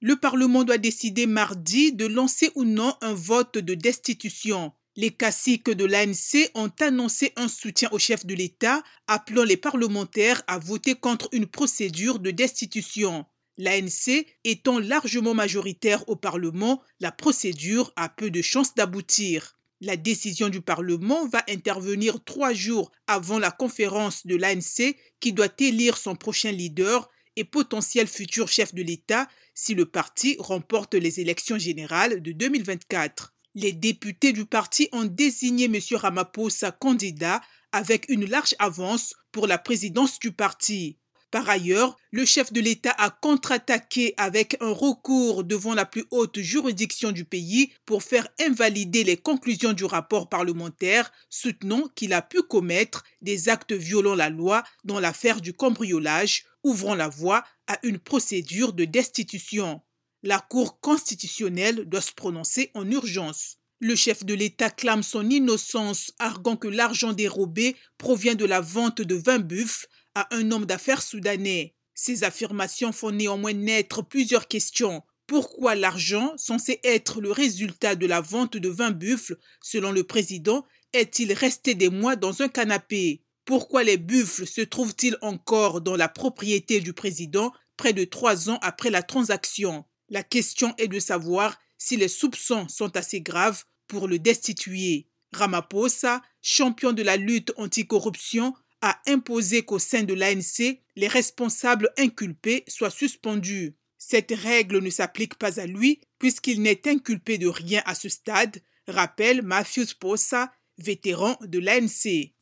Le Parlement doit décider mardi de lancer ou non un vote de destitution. Les caciques de l'ANC ont annoncé un soutien au chef de l'État, appelant les parlementaires à voter contre une procédure de destitution. L'ANC étant largement majoritaire au Parlement, la procédure a peu de chances d'aboutir. La décision du Parlement va intervenir trois jours avant la conférence de l'ANC qui doit élire son prochain leader et potentiel futur chef de l'État si le parti remporte les élections générales de 2024. Les députés du parti ont désigné M. Ramaphosa candidat avec une large avance pour la présidence du parti. Par ailleurs, le chef de l'État a contre-attaqué avec un recours devant la plus haute juridiction du pays pour faire invalider les conclusions du rapport parlementaire soutenant qu'il a pu commettre des actes violant la loi dans l'affaire du cambriolage, ouvrant la voie à une procédure de destitution. La Cour constitutionnelle doit se prononcer en urgence. Le chef de l'État clame son innocence, arguant que l'argent dérobé provient de la vente de vin buffles à un homme d'affaires soudanais. Ces affirmations font néanmoins naître plusieurs questions. Pourquoi l'argent, censé être le résultat de la vente de vin buffles, selon le président, est-il resté des mois dans un canapé? Pourquoi les buffles se trouvent-ils encore dans la propriété du président près de trois ans après la transaction? La question est de savoir si les soupçons sont assez graves pour le destituer. Ramaphosa, champion de la lutte anticorruption, a imposé qu'au sein de l'ANC, les responsables inculpés soient suspendus. Cette règle ne s'applique pas à lui puisqu'il n'est inculpé de rien à ce stade, rappelle Matthews Posa, vétéran de l'ANC.